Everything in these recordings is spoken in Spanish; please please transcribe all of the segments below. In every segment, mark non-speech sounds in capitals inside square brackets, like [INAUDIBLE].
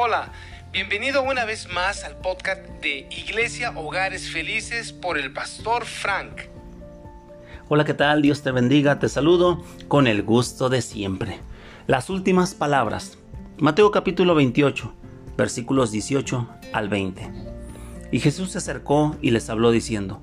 Hola, bienvenido una vez más al podcast de Iglesia Hogares Felices por el pastor Frank. Hola, ¿qué tal? Dios te bendiga, te saludo con el gusto de siempre. Las últimas palabras. Mateo capítulo 28, versículos 18 al 20. Y Jesús se acercó y les habló diciendo,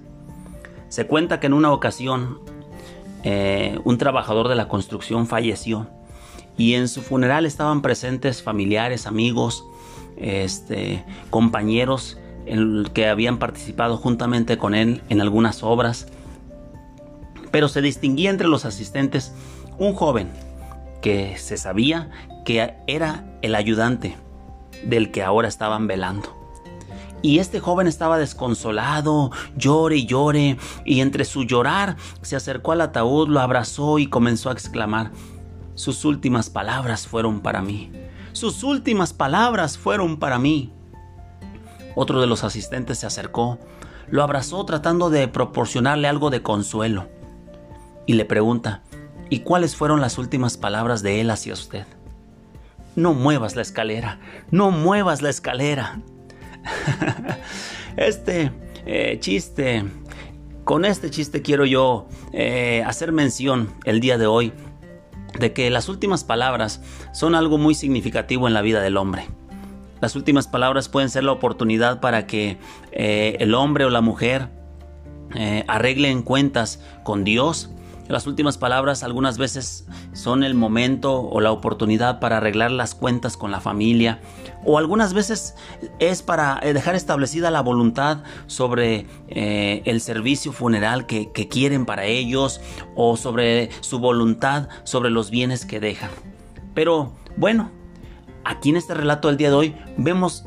Se cuenta que en una ocasión eh, un trabajador de la construcción falleció y en su funeral estaban presentes familiares, amigos, este, compañeros que habían participado juntamente con él en algunas obras. Pero se distinguía entre los asistentes un joven que se sabía que era el ayudante del que ahora estaban velando. Y este joven estaba desconsolado, llore y llore, y entre su llorar se acercó al ataúd, lo abrazó y comenzó a exclamar, sus últimas palabras fueron para mí, sus últimas palabras fueron para mí. Otro de los asistentes se acercó, lo abrazó tratando de proporcionarle algo de consuelo, y le pregunta, ¿y cuáles fueron las últimas palabras de él hacia usted? No muevas la escalera, no muevas la escalera. [LAUGHS] este eh, chiste, con este chiste quiero yo eh, hacer mención el día de hoy de que las últimas palabras son algo muy significativo en la vida del hombre. Las últimas palabras pueden ser la oportunidad para que eh, el hombre o la mujer arreglen cuentas con Dios las últimas palabras algunas veces son el momento o la oportunidad para arreglar las cuentas con la familia o algunas veces es para eh, dejar establecida la voluntad sobre eh, el servicio funeral que, que quieren para ellos o sobre su voluntad sobre los bienes que dejan. Pero bueno, aquí en este relato del día de hoy vemos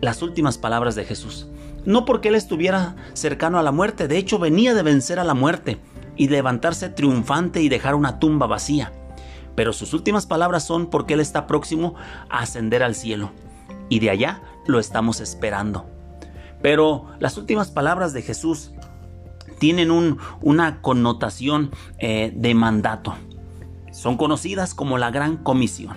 las últimas palabras de Jesús. No porque él estuviera cercano a la muerte, de hecho venía de vencer a la muerte y levantarse triunfante y dejar una tumba vacía. Pero sus últimas palabras son porque Él está próximo a ascender al cielo. Y de allá lo estamos esperando. Pero las últimas palabras de Jesús tienen una connotación eh, de mandato. Son conocidas como la gran comisión.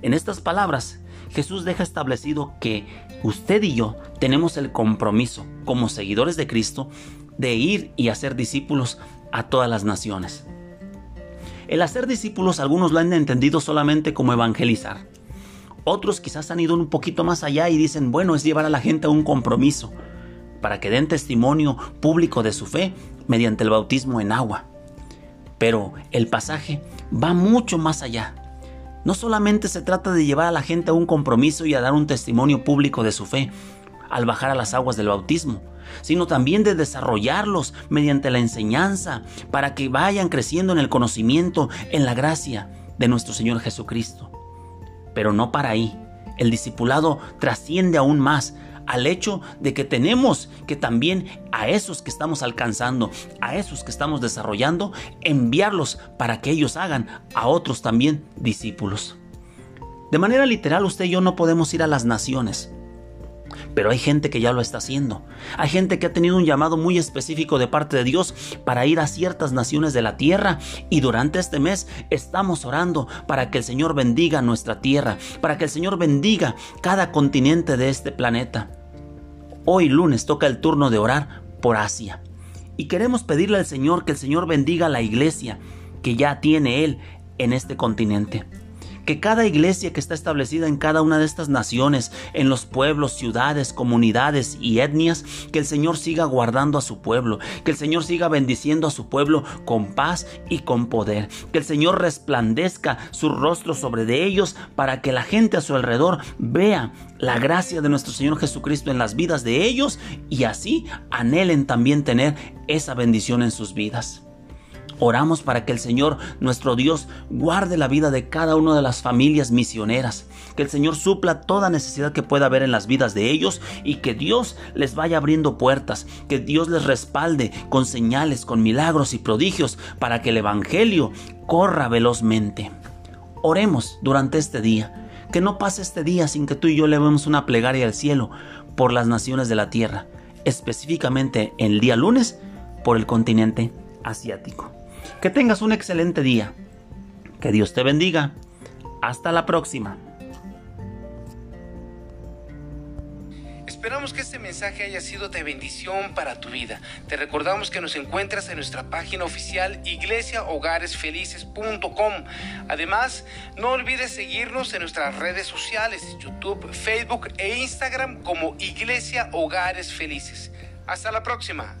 En estas palabras, Jesús deja establecido que usted y yo tenemos el compromiso, como seguidores de Cristo, de ir y hacer discípulos a todas las naciones. El hacer discípulos algunos lo han entendido solamente como evangelizar. Otros quizás han ido un poquito más allá y dicen, bueno, es llevar a la gente a un compromiso para que den testimonio público de su fe mediante el bautismo en agua. Pero el pasaje va mucho más allá. No solamente se trata de llevar a la gente a un compromiso y a dar un testimonio público de su fe al bajar a las aguas del bautismo, sino también de desarrollarlos mediante la enseñanza para que vayan creciendo en el conocimiento, en la gracia de nuestro Señor Jesucristo. Pero no para ahí. El discipulado trasciende aún más al hecho de que tenemos que también a esos que estamos alcanzando, a esos que estamos desarrollando, enviarlos para que ellos hagan a otros también discípulos. De manera literal, usted y yo no podemos ir a las naciones. Pero hay gente que ya lo está haciendo. Hay gente que ha tenido un llamado muy específico de parte de Dios para ir a ciertas naciones de la tierra. Y durante este mes estamos orando para que el Señor bendiga nuestra tierra, para que el Señor bendiga cada continente de este planeta. Hoy lunes toca el turno de orar por Asia. Y queremos pedirle al Señor que el Señor bendiga la iglesia que ya tiene Él en este continente que cada iglesia que está establecida en cada una de estas naciones, en los pueblos, ciudades, comunidades y etnias, que el Señor siga guardando a su pueblo, que el Señor siga bendiciendo a su pueblo con paz y con poder, que el Señor resplandezca su rostro sobre de ellos para que la gente a su alrededor vea la gracia de nuestro Señor Jesucristo en las vidas de ellos y así anhelen también tener esa bendición en sus vidas. Oramos para que el Señor, nuestro Dios, guarde la vida de cada una de las familias misioneras, que el Señor supla toda necesidad que pueda haber en las vidas de ellos y que Dios les vaya abriendo puertas, que Dios les respalde con señales, con milagros y prodigios para que el Evangelio corra velozmente. Oremos durante este día, que no pase este día sin que tú y yo levemos una plegaria al cielo por las naciones de la tierra, específicamente el día lunes por el continente asiático. Que tengas un excelente día. Que Dios te bendiga. Hasta la próxima. Esperamos que este mensaje haya sido de bendición para tu vida. Te recordamos que nos encuentras en nuestra página oficial iglesiahogaresfelices.com. Además, no olvides seguirnos en nuestras redes sociales, YouTube, Facebook e Instagram como Iglesia Hogares Felices. Hasta la próxima.